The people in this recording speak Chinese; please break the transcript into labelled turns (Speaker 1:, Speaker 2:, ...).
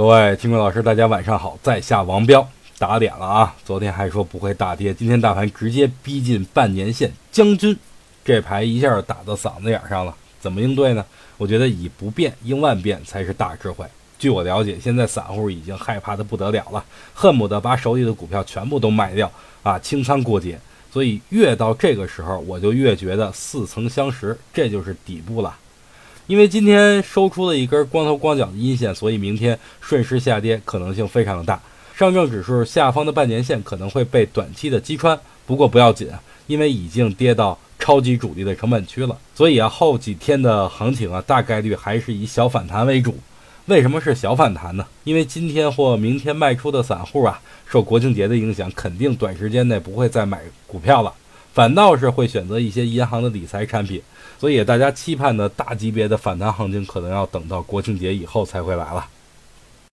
Speaker 1: 各位听众老师，大家晚上好，在下王彪打脸了啊！昨天还说不会大跌，今天大盘直接逼近半年线，将军这牌一下打到嗓子眼上了，怎么应对呢？我觉得以不变应万变才是大智慧。据我了解，现在散户已经害怕的不得了了，恨不得把手里的股票全部都卖掉啊，清仓过节。所以越到这个时候，我就越觉得似曾相识，这就是底部了。因为今天收出了一根光头光脚的阴线，所以明天顺势下跌可能性非常的大。上证指数下方的半年线可能会被短期的击穿，不过不要紧，因为已经跌到超级主力的成本区了。所以啊，后几天的行情啊，大概率还是以小反弹为主。为什么是小反弹呢？因为今天或明天卖出的散户啊，受国庆节的影响，肯定短时间内不会再买股票了，反倒是会选择一些银行的理财产品。所以大家期盼的大级别的反弹行情，可能要等到国庆节以后才会来了。